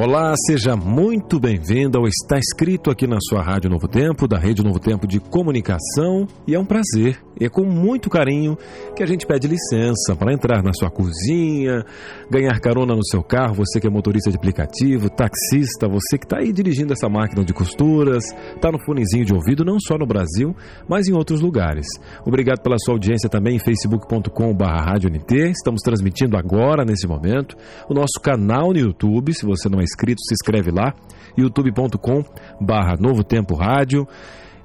Olá, seja muito bem-vindo ao Está Escrito aqui na sua Rádio Novo Tempo, da Rede Novo Tempo de Comunicação. E é um prazer, e é com muito carinho que a gente pede licença para entrar na sua cozinha, ganhar carona no seu carro, você que é motorista de aplicativo, taxista, você que está aí dirigindo essa máquina de costuras, está no fonezinho de ouvido, não só no Brasil, mas em outros lugares. Obrigado pela sua audiência também em facebook.com.br. Estamos transmitindo agora, nesse momento, o nosso canal no YouTube, se você não é inscrito, se inscreve lá, youtube.com barra Novo Tempo Rádio.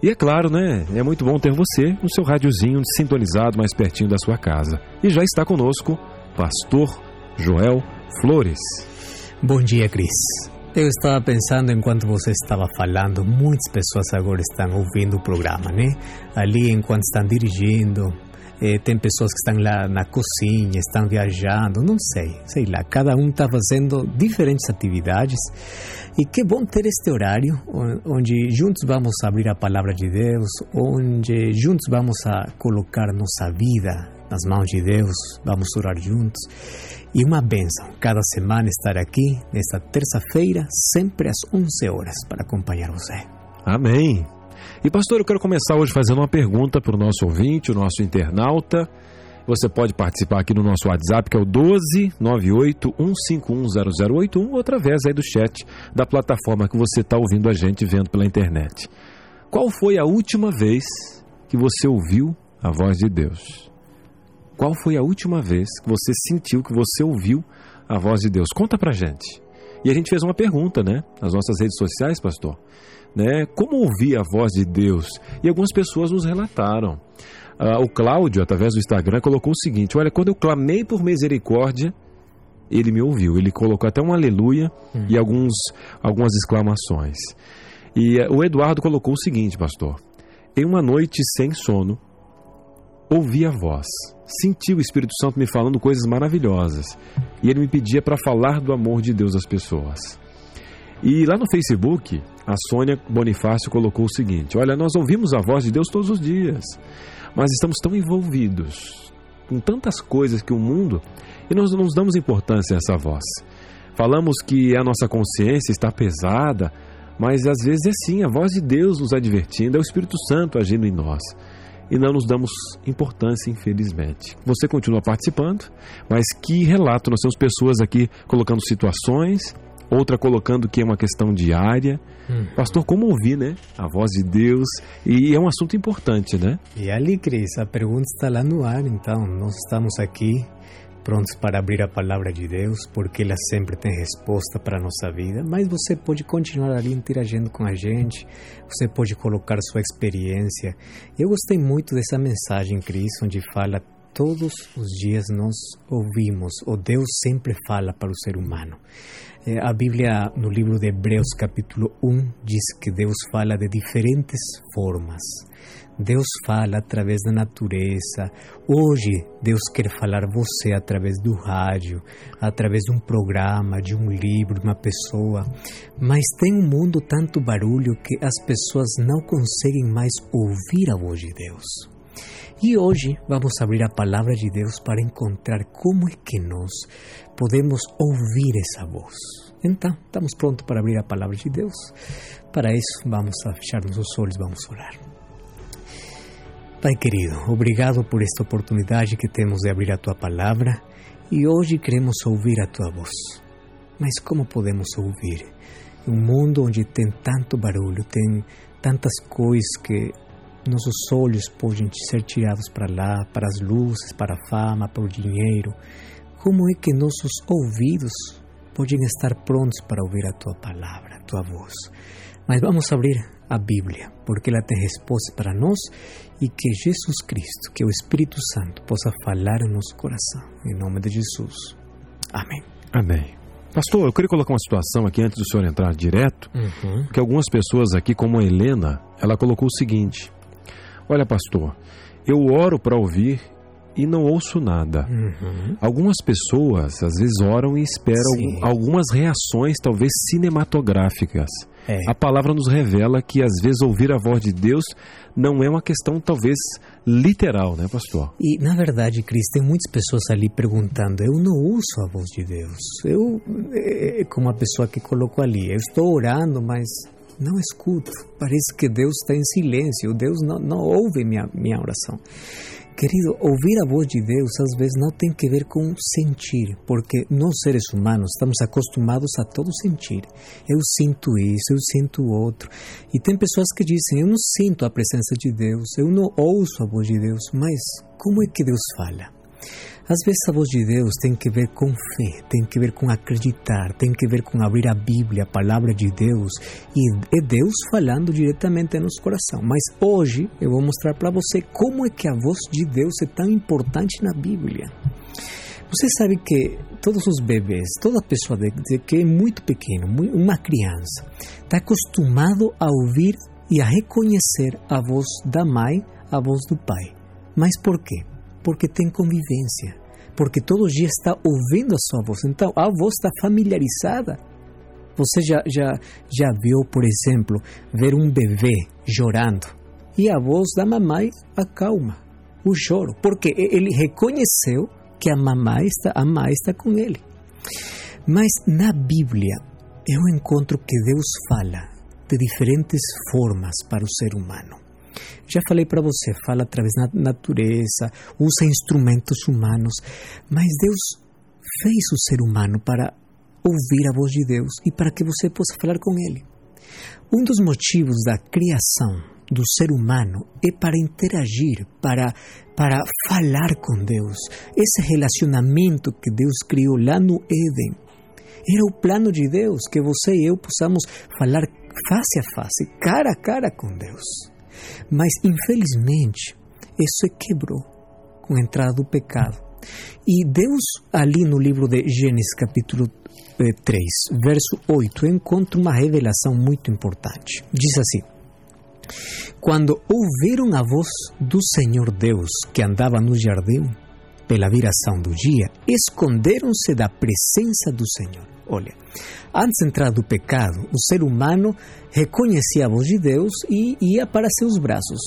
E é claro, né? É muito bom ter você no seu rádiozinho sintonizado mais pertinho da sua casa. E já está conosco, Pastor Joel Flores. Bom dia, Cris. Eu estava pensando enquanto você estava falando, muitas pessoas agora estão ouvindo o programa, né? Ali enquanto estão dirigindo, eh, tem pessoas que estão lá na cozinha, estão viajando, não sei, sei lá. Cada um está fazendo diferentes atividades. E que bom ter este horário onde juntos vamos abrir a palavra de Deus, onde juntos vamos a colocar nossa vida nas mãos de Deus, vamos orar juntos. E uma benção cada semana estar aqui, nesta terça-feira, sempre às 11 horas, para acompanhar você. Amém. E pastor, eu quero começar hoje fazendo uma pergunta para o nosso ouvinte, o nosso internauta. Você pode participar aqui no nosso WhatsApp, que é o 12 98 151 0081, ou através aí do chat da plataforma que você está ouvindo a gente vendo pela internet. Qual foi a última vez que você ouviu a voz de Deus? Qual foi a última vez que você sentiu que você ouviu a voz de Deus? Conta pra gente. E a gente fez uma pergunta, né? Nas nossas redes sociais, pastor. Né? Como ouvir a voz de Deus? E algumas pessoas nos relataram. Ah, o Cláudio, através do Instagram, colocou o seguinte: Olha, quando eu clamei por misericórdia, ele me ouviu. Ele colocou até um aleluia hum. e alguns, algumas exclamações. E uh, o Eduardo colocou o seguinte, pastor: Em uma noite sem sono, ouvi a voz, senti o Espírito Santo me falando coisas maravilhosas. E ele me pedia para falar do amor de Deus às pessoas. E lá no Facebook, a Sônia Bonifácio colocou o seguinte: Olha, nós ouvimos a voz de Deus todos os dias, mas estamos tão envolvidos com tantas coisas que o mundo e nós não damos importância a essa voz. Falamos que a nossa consciência está pesada, mas às vezes é sim a voz de Deus nos advertindo, é o Espírito Santo agindo em nós. E não nos damos importância, infelizmente. Você continua participando, mas que relato? Nós temos pessoas aqui colocando situações, outra colocando que é uma questão diária. Hum. Pastor, como ouvir, né? A voz de Deus. E é um assunto importante, né? E ali, Cris, a pergunta está lá no ar, então. Nós estamos aqui prontos para abrir a palavra de Deus, porque ela sempre tem resposta para a nossa vida. Mas você pode continuar ali interagindo com a gente, você pode colocar sua experiência. Eu gostei muito dessa mensagem, Cris, onde fala todos os dias nós ouvimos, ou Deus sempre fala para o ser humano. É, a Bíblia, no livro de Hebreus, capítulo 1, diz que Deus fala de diferentes formas. Deus fala através da natureza. Hoje, Deus quer falar você através do rádio, através de um programa, de um livro, de uma pessoa. Mas tem um mundo tanto barulho que as pessoas não conseguem mais ouvir a voz de Deus. E hoje vamos abrir a palavra de Deus para encontrar como é que nós podemos ouvir essa voz. Então, estamos prontos para abrir a palavra de Deus. Para isso, vamos fechar nossos olhos, vamos orar. Pai querido, obrigado por esta oportunidade que temos de abrir a tua palavra e hoje queremos ouvir a tua voz. Mas como podemos ouvir? Um mundo onde tem tanto barulho, tem tantas coisas que nossos olhos podem ser tirados para lá, para as luzes, para a fama, para o dinheiro. Como é que nossos ouvidos podem estar prontos para ouvir a tua palavra, a tua voz? Mas vamos abrir a Bíblia, porque ela tem resposta para nós e que Jesus Cristo, que é o Espírito Santo, possa falar em nosso coração. Em nome de Jesus. Amém. Amém. Pastor, eu queria colocar uma situação aqui antes do senhor entrar direto, Uhum. que algumas pessoas aqui, como a Helena, ela colocou o seguinte: Olha, pastor, eu oro para ouvir e não ouço nada. Uhum. Algumas pessoas às vezes oram e esperam algum- algumas reações, talvez cinematográficas. É. A palavra nos revela que às vezes ouvir a voz de Deus não é uma questão talvez literal, né, pastor? E, na verdade, Cris, tem muitas pessoas ali perguntando: eu não ouço a voz de Deus. Eu, é, é como a pessoa que colocou ali, eu estou orando, mas não escuto. Parece que Deus está em silêncio, Deus não, não ouve minha, minha oração. Querido, ouvir a voz de Deus às vezes não tem que ver com sentir, porque nós seres humanos estamos acostumados a todo sentir. Eu sinto isso, eu sinto outro. E tem pessoas que dizem: Eu não sinto a presença de Deus, eu não ouço a voz de Deus, mas como é que Deus fala? Às vezes a voz de Deus tem que ver com fé, tem que ver com acreditar, tem que ver com abrir a Bíblia, a palavra de Deus, e é Deus falando diretamente no nosso coração. Mas hoje eu vou mostrar para você como é que a voz de Deus é tão importante na Bíblia. Você sabe que todos os bebês, toda pessoa de, de que é muito pequeno, mui- uma criança, está acostumado a ouvir e a reconhecer a voz da mãe, a voz do pai. Mas por quê? Porque tem convivência. Porque todo dia está ouvindo a sua voz. Então a voz está familiarizada. Você já, já, já viu, por exemplo, ver um bebê chorando e a voz da mamãe acalma o choro, porque ele reconheceu que a mamãe está, a mãe está com ele. Mas na Bíblia eu encontro que Deus fala de diferentes formas para o ser humano. Já falei para você, fala através da natureza, usa instrumentos humanos, mas Deus fez o ser humano para ouvir a voz de Deus e para que você possa falar com Ele. Um dos motivos da criação do ser humano é para interagir, para, para falar com Deus. Esse relacionamento que Deus criou lá no Éden era o plano de Deus, que você e eu possamos falar face a face, cara a cara com Deus. Mas, infelizmente, isso quebrou com a entrada do pecado. E Deus, ali no livro de Gênesis, capítulo eh, 3, verso 8, encontra uma revelação muito importante. Diz assim: Quando ouviram a voz do Senhor Deus que andava no jardim, pela viração do dia, esconderam-se da presença do Senhor. Olha, antes de entrar do pecado, o ser humano reconhecia a voz de Deus e ia para seus braços.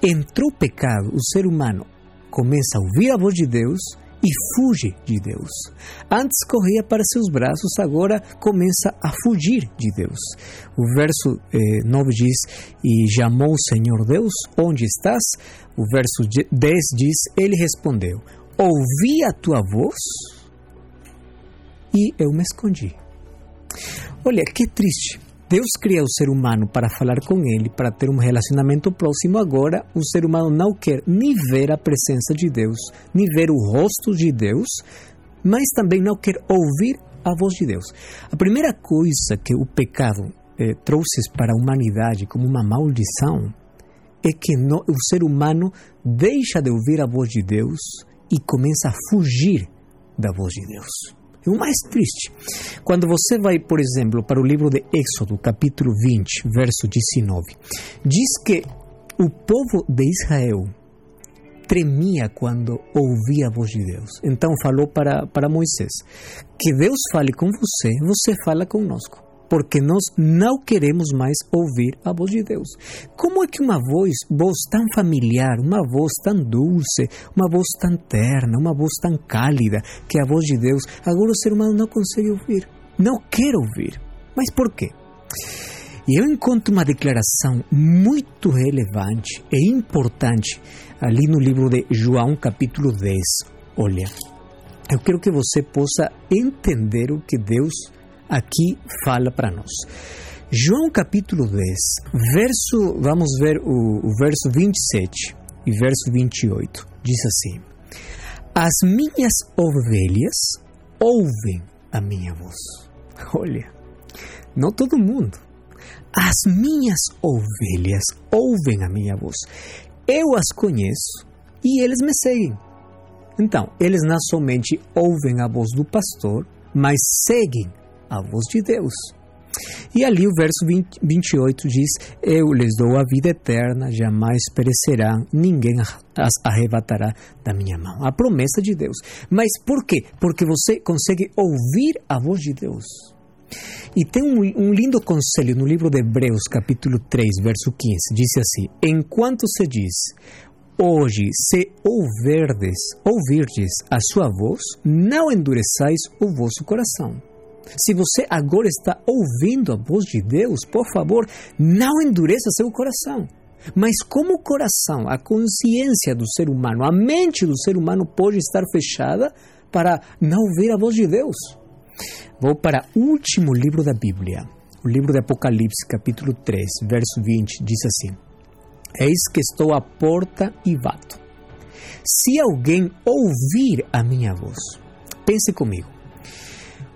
Entrou o pecado, o ser humano começa a ouvir a voz de Deus e fuge de Deus. Antes corria para seus braços, agora começa a fugir de Deus. O verso eh, 9 diz: E chamou o Senhor Deus, onde estás? O verso 10 diz: Ele respondeu: Ouvi a tua voz e eu me escondi. Olha, que triste. Deus cria o ser humano para falar com ele, para ter um relacionamento próximo. Agora, o ser humano não quer nem ver a presença de Deus, nem ver o rosto de Deus, mas também não quer ouvir a voz de Deus. A primeira coisa que o pecado eh, trouxe para a humanidade como uma maldição é que no, o ser humano deixa de ouvir a voz de Deus e começa a fugir da voz de Deus. E o mais triste, quando você vai, por exemplo, para o livro de Êxodo, capítulo 20, verso 19, diz que o povo de Israel tremia quando ouvia a voz de Deus. Então falou para, para Moisés: Que Deus fale com você, você fala conosco porque nós não queremos mais ouvir a voz de Deus. Como é que uma voz, voz tão familiar, uma voz tão dulce, uma voz tão terna, uma voz tão cálida, que é a voz de Deus, agora o ser humano não consegue ouvir, não quer ouvir? Mas por quê? E eu encontro uma declaração muito relevante e importante ali no livro de João, capítulo 10. Olha, eu quero que você possa entender o que Deus aqui fala para nós. João capítulo 10, verso, vamos ver o, o, verso 27 e verso 28, diz assim: As minhas ovelhas ouvem a minha voz. Olha, não todo mundo. As minhas ovelhas ouvem a minha voz. Eu as conheço e eles me seguem. Então, eles não somente ouvem a voz do pastor, mas seguem a voz de Deus. E ali o verso 20, 28 diz: Eu lhes dou a vida eterna, jamais perecerão, ninguém as arrebatará da minha mão. A promessa de Deus. Mas por quê? Porque você consegue ouvir a voz de Deus. E tem um, um, lindo conselho no livro de Hebreus, capítulo 3, verso 15. Diz assim: Enquanto se diz, hoje, se ouverdes, ouvirdes a sua voz, não endureçais o vosso coração. Se você agora está ouvindo a voz de Deus, por favor, não endureça seu coração. Mas como o coração, a consciência do ser humano, a mente do ser humano pode estar fechada para não ouvir a voz de Deus? Vou para o último livro da Bíblia, o livro de Apocalipse, capítulo 3, verso 20, diz assim: Eis que estou à porta e bato. Se alguém ouvir a minha voz, pense comigo.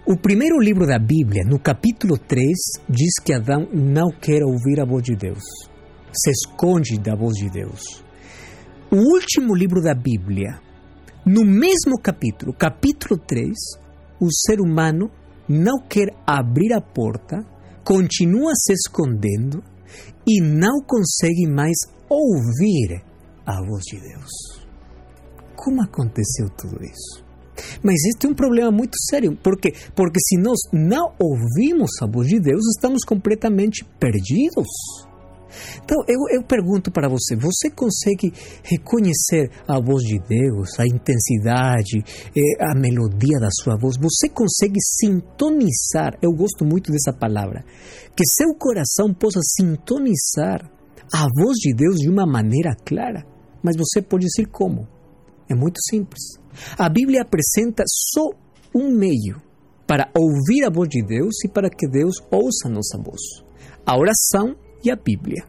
O primeiro livro da Bíblia, no capítulo 3, diz que Adão não quer ouvir a voz de Deus. Se esconde da voz de Deus. O último livro da Bíblia, no mesmo capítulo, capítulo 3, o ser humano não quer abrir a porta, continua se escondendo e não consegue mais ouvir a voz de Deus. Como aconteceu tudo isso? Mas este é um problema muito sério. Por quê? Porque se nós não ouvimos a voz de Deus, estamos completamente perdidos. Então, eu, eu pergunto para você: você consegue reconhecer a voz de Deus, a intensidade, eh, a melodia da sua voz? Você consegue sintonizar? Eu gosto muito dessa palavra. Que seu coração possa sintonizar a voz de Deus de uma maneira clara. Mas você pode dizer como? É muito simples. A Bíblia apresenta só um meio para ouvir a voz de Deus e para que Deus ouça a nossa voz: a oração e a Bíblia.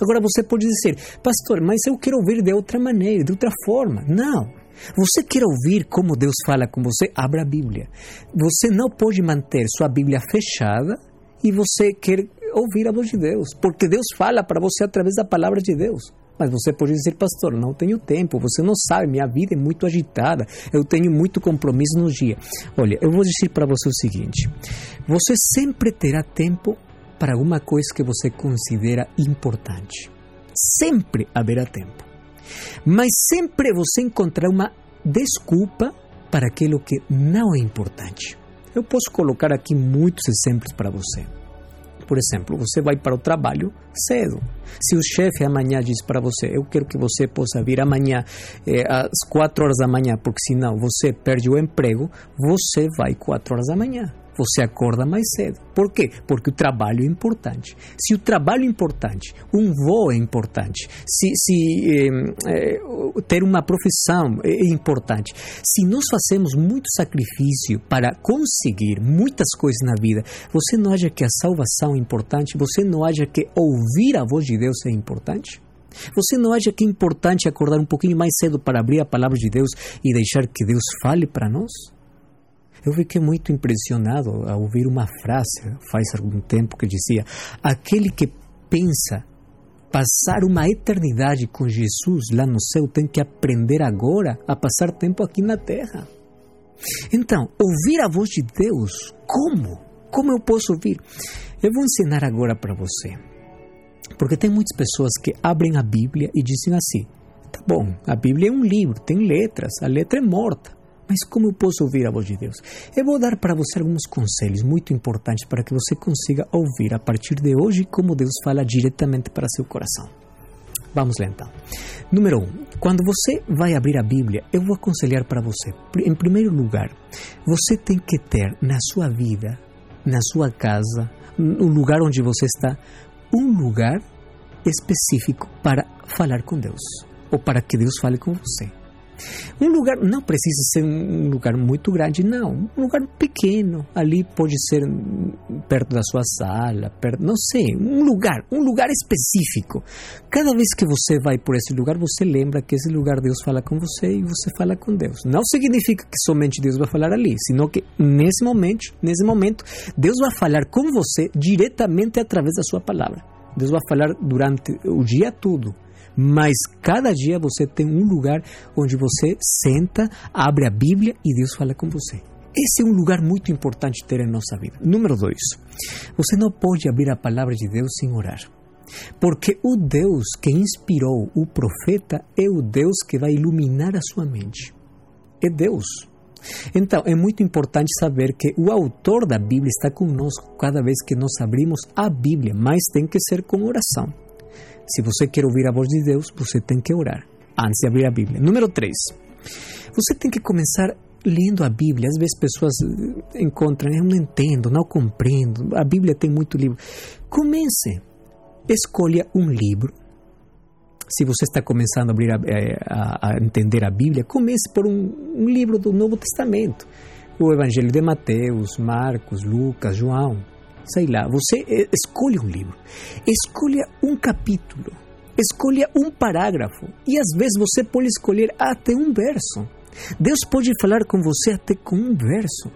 Agora você pode dizer, pastor, mas eu quero ouvir de outra maneira, de outra forma. Não. Você quer ouvir como Deus fala com você? Abra a Bíblia. Você não pode manter sua Bíblia fechada e você quer ouvir a voz de Deus, porque Deus fala para você através da palavra de Deus. Mas você pode dizer, pastor, não tenho tempo, você não sabe, minha vida é muito agitada, eu tenho muito compromisso no dia. Olha, eu vou dizer para você o seguinte: você sempre terá tempo para alguma coisa que você considera importante. Sempre haverá tempo. Mas sempre você encontrará uma desculpa para aquilo que não é importante. Eu posso colocar aqui muitos exemplos para você. Por exemplo, você vai para o trabalho cedo. Se o chefe amanhã diz para você, eu quero que você possa vir amanhã eh, às quatro horas da manhã, porque senão você perde o emprego, você vai quatro horas da manhã você acorda mais cedo. Por quê? Porque o trabalho é importante. Se o trabalho é importante, um voo é importante, se, se eh, eh, ter uma profissão é importante, se nós fazemos muito sacrifício para conseguir muitas coisas na vida, você não acha que a salvação é importante? Você não acha que ouvir a voz de Deus é importante? Você não acha que é importante acordar um pouquinho mais cedo para abrir a palavra de Deus e deixar que Deus fale para nós? Eu fiquei muito impressionado ao ouvir uma frase faz algum tempo que dizia: aquele que pensa passar uma eternidade com Jesus lá no céu tem que aprender agora a passar tempo aqui na terra. Então, ouvir a voz de Deus, como? Como eu posso ouvir? Eu vou ensinar agora para você. Porque tem muitas pessoas que abrem a Bíblia e dizem assim: tá bom, a Bíblia é um livro, tem letras, a letra é morta. Mas como eu posso ouvir a voz de Deus? Eu vou dar para você alguns conselhos muito importantes para que você consiga ouvir a partir de hoje como Deus fala diretamente para seu coração. Vamos lá então. Número um, quando você vai abrir a Bíblia, eu vou aconselhar para você. Em primeiro lugar, você tem que ter na sua vida, na sua casa, no lugar onde você está, um lugar específico para falar com Deus ou para que Deus fale com você. Um lugar não precisa ser um lugar muito grande, não. Um lugar pequeno. Ali pode ser perto da sua sala, perto, não sei, um lugar, um lugar específico. Cada vez que você vai por esse lugar, você lembra que esse lugar Deus fala com você e você fala com Deus. Não significa que somente Deus vai falar ali, sino que nesse momento, nesse momento, Deus vai falar com você diretamente através da sua palavra. Deus vai falar durante o dia todo mas cada dia você tem um lugar onde você senta, abre a Bíblia e Deus fala com você. Esse é um lugar muito importante ter em nossa vida. Número dois, você não pode abrir a palavra de Deus sem orar. Porque o Deus que inspirou o profeta é o Deus que vai iluminar a sua mente. É Deus. Então, é muito importante saber que o autor da Bíblia está conosco cada vez que nós abrimos a Bíblia, mas tem que ser com oração. Se você quer ouvir a voz de Deus, você tem que orar antes de abrir a Bíblia. Número 3. Você tem que começar lendo a Bíblia. Às vezes pessoas encontram, eu não entendo, não compreendo. A Bíblia tem muito livro. Comece. Escolha um livro se você está começando a, abrir a, eh, a, a entender a Bíblia, comece por um, um, livro do Novo Testamento. O Evangelho de Mateus, Marcos, Lucas, João. Sei lá, você escolhe um livro. Escolha um capítulo. Escolha um parágrafo. E às vezes você pode escolher até um verso. Deus pode falar com você até com um verso.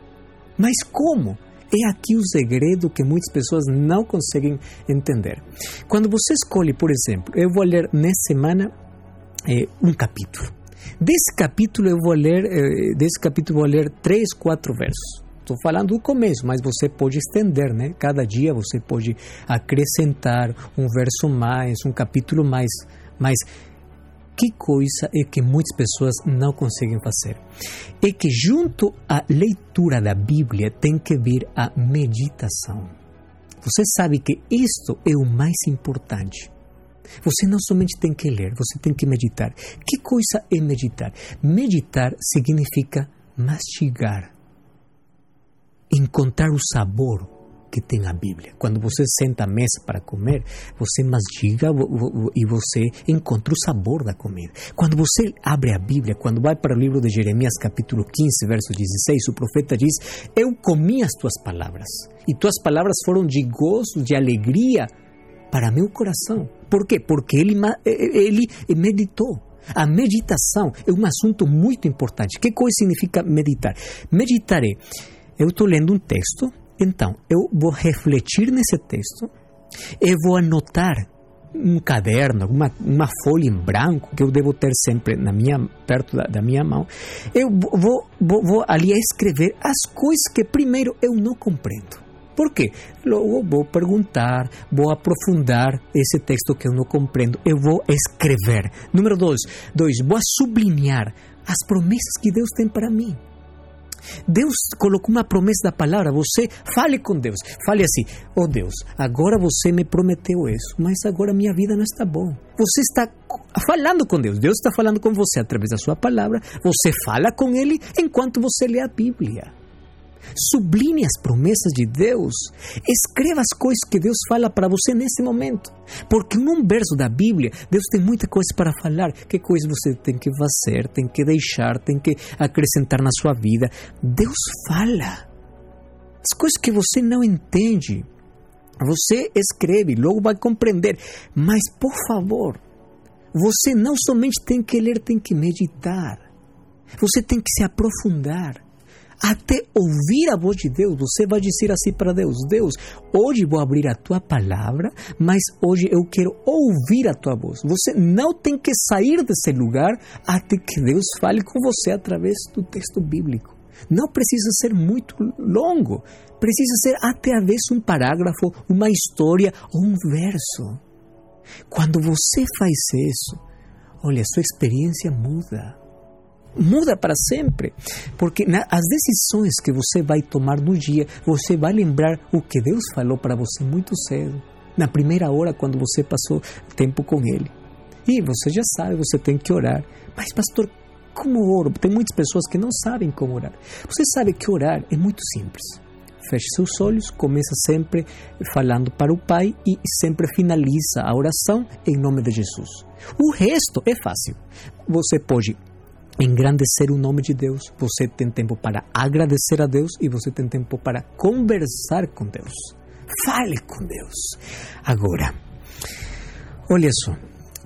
Mas como? É aqui o segredo que muitas pessoas não conseguem entender. Quando você escolhe, por exemplo, eu vou ler nessa semana é, um capítulo. Desse capítulo eu vou ler, é, desse capítulo vou ler três, quatro versos. Estou falando do começo, mas você pode estender, né? Cada dia você pode acrescentar um verso mais, um capítulo mais. Mas que coisa é que muitas pessoas não conseguem fazer? É que junto à leitura da Bíblia tem que vir a meditação. Você sabe que isto é o mais importante. Você não somente tem que ler, você tem que meditar. Que coisa é meditar? Meditar significa mastigar, encontrar o sabor, que tem a Bíblia. Quando você senta à mesa para comer, você mastiga e você encontra o sabor da comida. Quando você abre a Bíblia, quando vai para o livro de Jeremias, capítulo 15, verso 16, o profeta diz: Eu comi as tuas palavras, e tuas palavras foram de gozo, de alegria para meu coração. Por quê? Porque ele, ele meditou. A meditação é um assunto muito importante. Que coisa significa meditar? Meditar é, eu estou lendo um texto, então, eu vou refletir nesse texto, eu vou anotar um caderno, uma, uma folha em branco que eu devo ter sempre na minha perto da, da minha mão. Eu vou, vou, vou ali escrever as coisas que primeiro eu não compreendo. Por quê? Logo vou perguntar, vou aprofundar esse texto que eu não compreendo. Eu vou escrever. Número dois, dois vou sublinhar as promessas que Deus tem para mim. Deus colocou uma promessa da palavra. Você fale com Deus. Fale assim: Oh Deus, agora você me prometeu isso, mas agora minha vida não está bom. Você está falando com Deus. Deus está falando com você através da sua palavra. Você fala com Ele enquanto você lê a Bíblia. Subline as promessas de Deus. Escreva as coisas que Deus fala para você nesse momento. Porque num verso da Bíblia, Deus tem muita coisa para falar. Que coisa você tem que fazer, tem que deixar, tem que acrescentar na sua vida. Deus fala. As coisas que você não entende, você escreve, logo vai compreender. Mas, por favor, você não somente tem que ler, tem que meditar. Você tem que se aprofundar até ouvir a voz de Deus, você vai dizer assim para Deus: Deus, hoje vou abrir a tua palavra, mas hoje eu quero ouvir a tua voz. Você não tem que sair desse lugar até que Deus fale com você através do texto bíblico. Não precisa ser muito longo, precisa ser até a vez um parágrafo, uma história ou um verso. Quando você faz isso, olha, sua experiência muda muda para sempre. Porque na, as decisões que você vai tomar no dia, você vai lembrar o que Deus falou para você muito cedo, na primeira hora, quando você passou tempo com Ele. E você já sabe, você tem que orar. Mas, pastor, como oro? Tem muitas pessoas que não sabem como orar. Você sabe que orar é muito simples. Feche seus olhos, começa sempre falando para o Pai e sempre finaliza a oração em nome de Jesus. O resto é fácil. Você pode engrandecer o nome de Deus, você tem tempo para agradecer a Deus e você tem tempo para conversar com Deus. Fale com Deus. Agora, olha só,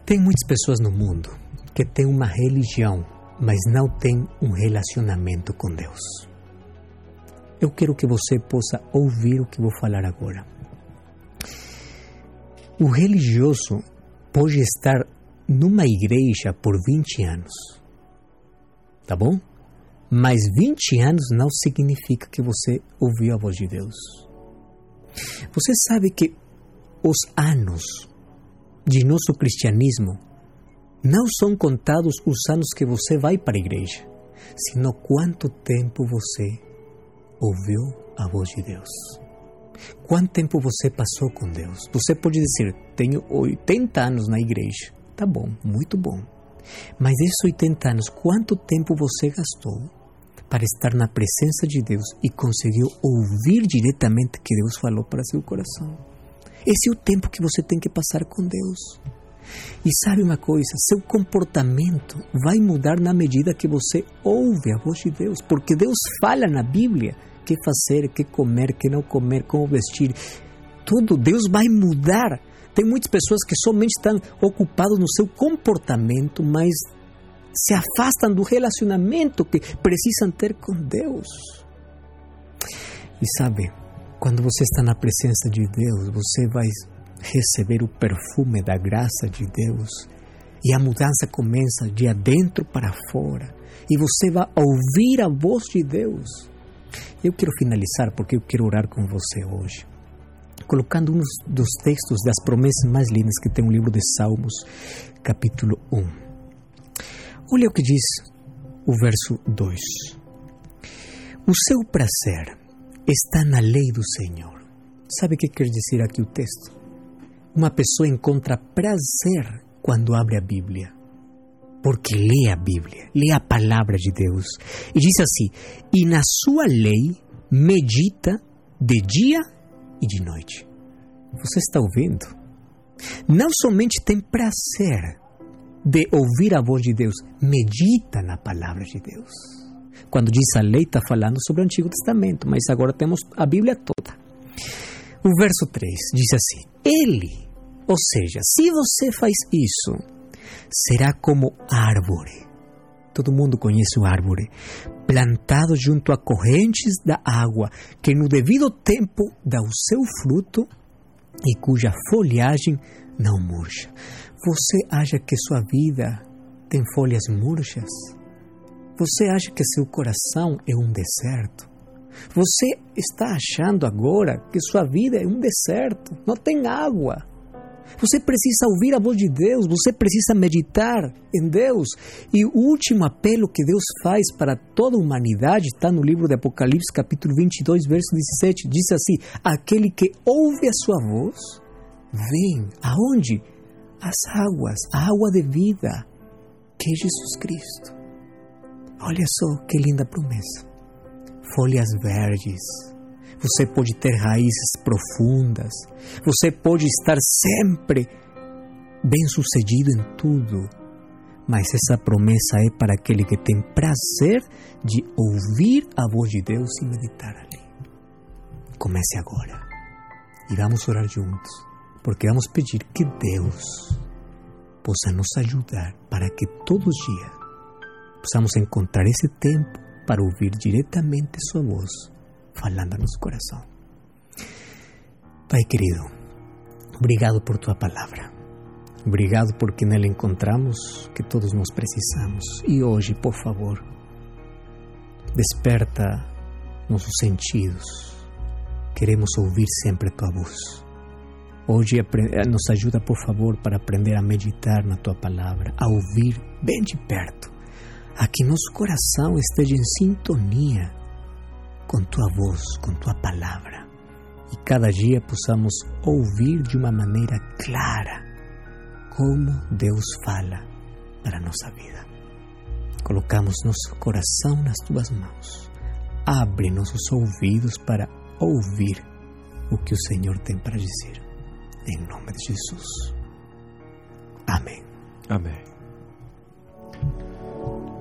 tem muitas pessoas no mundo que têm uma religião, mas não têm um relacionamento com Deus. Eu quero que você possa ouvir o que vou falar agora. O religioso pode estar numa igreja por 20 anos Tá bom? mas 20 anos não significa que você ouviu a voz de Deus. Você sabe que os anos de nosso cristianismo não são contados os anos que você vai para a igreja, sino quanto tempo você ouviu a voz de Deus. Quanto tempo você passou com Deus? Você pode dizer, tenho 80 anos na igreja. Tá bom, muito bom. Mas esses 80 anos, quanto tempo você gastou para estar na presença de Deus e conseguiu ouvir diretamente que Deus falou para seu coração? Esse é o tempo que você tem que passar com Deus. E sabe uma coisa? Seu comportamento vai mudar na medida que você ouve a voz de Deus, porque Deus fala na Bíblia que fazer, que comer, que não comer, como vestir. Tudo Deus vai mudar. Tem muitas pessoas que somente estão ocupadas no seu comportamento, mas se afastam do relacionamento que precisam ter com Deus. E sabe, quando você está na presença de Deus, você vai receber o perfume da graça de Deus. E a mudança começa de adentro para fora. E você vai ouvir a voz de Deus. Eu quero finalizar porque eu quero orar com você hoje. Colocando um dos textos das promessas mais lindas que tem o livro de Salmos, capítulo 1. Olha o que diz o verso 2. O seu prazer está na lei do Senhor. Sabe o que quer dizer aqui o texto? Uma pessoa encontra prazer quando abre a Bíblia, porque lê a Bíblia, lê a palavra de Deus. E diz assim: e na sua lei medita de dia e de noite. Você está ouvindo? Não somente tem prazer de ouvir a voz de Deus, medita na palavra de Deus. Quando diz a lei, está falando sobre o Antigo Testamento, mas agora temos a Bíblia toda. O verso 3 diz assim: Ele ou seja, se você faz isso, será como árvore. Todo mundo conhece o árvore, plantado junto a correntes da água, que no devido tempo dá o seu fruto e cuja folhagem não murcha. Você acha que sua vida tem folhas murchas? Você acha que seu coração é um deserto? Você está achando agora que sua vida é um deserto, não tem água. Você precisa ouvir a voz de Deus, você precisa meditar em Deus. E o último apelo que Deus faz para toda a humanidade está no livro de Apocalipse, capítulo 22, verso 17. Diz assim: Aquele que ouve a sua voz, vem aonde? As águas, a água de vida, que é Jesus Cristo. Olha só que linda promessa. Folhas verdes, você pode ter raízes profundas, você pode estar sempre bem sucedido em tudo, mas essa promessa é para aquele que tem prazer de ouvir a voz de Deus e meditar ali. Comece agora. E vamos orar juntos, porque vamos pedir que Deus possa nos ajudar para que todos os dias possamos encontrar esse tempo para ouvir diretamente Sua voz falando no nosso coração. Pai querido, obrigado por tua palavra. Obrigado porque nela encontramos que todos nós precisamos. E hoje, por favor, desperta nossos sentidos. Queremos ouvir sempre tua voz. Hoje eh, nos ajuda, por favor, para aprender a meditar na tua palavra, a ouvir bem de perto, a que nosso coração esteja em sintonia com tua voz, com tua palavra. E cada dia possamos ouvir de uma maneira clara como Deus fala para a nossa vida. Colocamos nosso coração nas tuas mãos. Abre nossos ouvidos para ouvir o que o Senhor tem para dizer. Em nome de Jesus. Amém. Amém.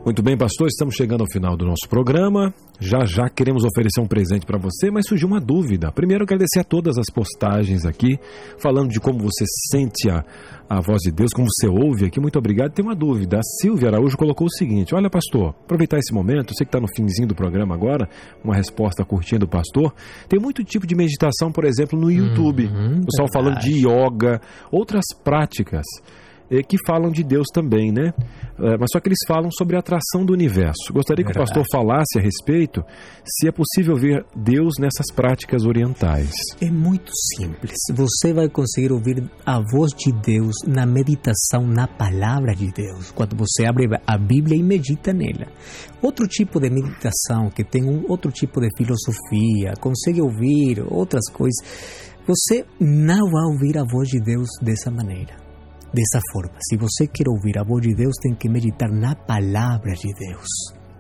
Muito bem, pastor, estamos chegando ao final do nosso programa. Já já queremos oferecer um presente para você, mas surgiu uma dúvida. Primeiro, agradecer a todas as postagens aqui, falando de como você sente a, a voz de Deus, como você ouve aqui. Muito obrigado. Tem uma dúvida. A Silvia Araújo colocou o seguinte: Olha, pastor, aproveitar esse momento, você que está no finzinho do programa agora, uma resposta curtinha do pastor. Tem muito tipo de meditação, por exemplo, no YouTube. Uhum, o pessoal falando de yoga, outras práticas que falam de Deus também, né? Eh, mas só que eles falam sobre a atração do universo. Gostaria que o pastor falasse a respeito se é possível ver Deus nessas práticas orientais. É muito simples. Você vai conseguir ouvir a voz de Deus na meditação na palavra de Deus, quando você abre a Bíblia e medita nela. Outro tipo de meditação que tem um outro tipo de filosofia, consegue ouvir outras coisas. Você não vai ouvir a voz de Deus dessa maneira dessa forma. Se você quer ouvir a voz de Deus, tem que meditar na palavra de Deus.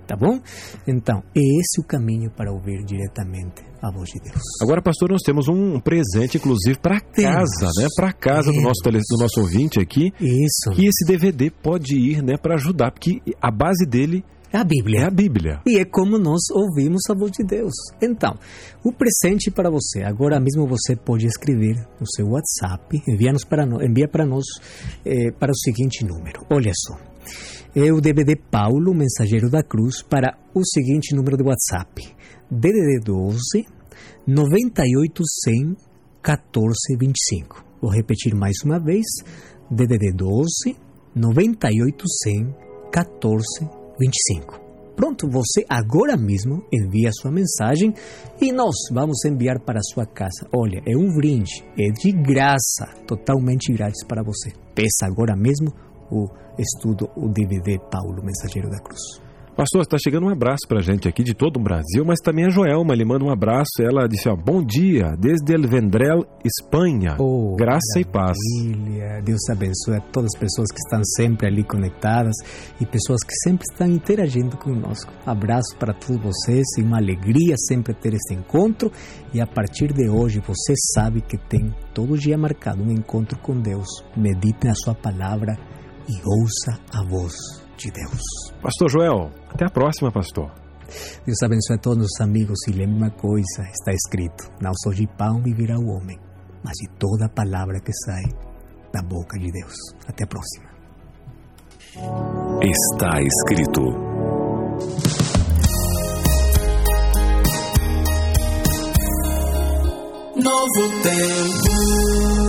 Tá bom? Então, é esse o caminho para ouvir diretamente a voz de Deus. Agora, pastor, nós temos um presente, inclusive, para casa, né? Para casa do nosso, tele, do nosso ouvinte aqui. Isso. Que esse DVD pode ir, né, para ajudar, porque a base dele é a Bíblia. É a Bíblia. E é como nós ouvimos a voz de Deus. Então, o presente para você. Agora mesmo você pode escrever no seu WhatsApp, envia-nos para nós, envia para nós eh, para o seguinte número. Olha só. É o DVD Paulo, Mensageiro da Cruz, para o seguinte número de WhatsApp. DDD 12 98 100 14 25. Vou repetir mais uma vez. DDD 12 98 100 14 25. 25. Pronto, você agora mesmo envia sua mensagem e nós vamos enviar para sua casa. Olha, é um brinde, é de graça, totalmente grátis para você. Peça agora mesmo o estudo, o DVD Paulo, Mensageiro da Cruz. Pastor, está chegando um abraço para a gente aqui de todo o Brasil, mas também a Joelma, ele manda um abraço. Ela disse: ó, Bom dia, desde El Vendrell, Espanha. Oh, Graça e paz. Deus abençoe a todas as pessoas que estão sempre ali conectadas e pessoas que sempre estão interagindo conosco. Abraço para todos vocês e uma alegria sempre ter este encontro. E a partir de hoje, você sabe que tem todo dia marcado um encontro com Deus. Medite na Sua palavra e ouça a voz de Deus. Pastor Joel, até a próxima, pastor. Deus abençoe a todos os amigos e lembre uma coisa: está escrito, não só de pão viverá o homem, mas de toda palavra que sai da boca de Deus. Até a próxima. Está escrito. Novo tempo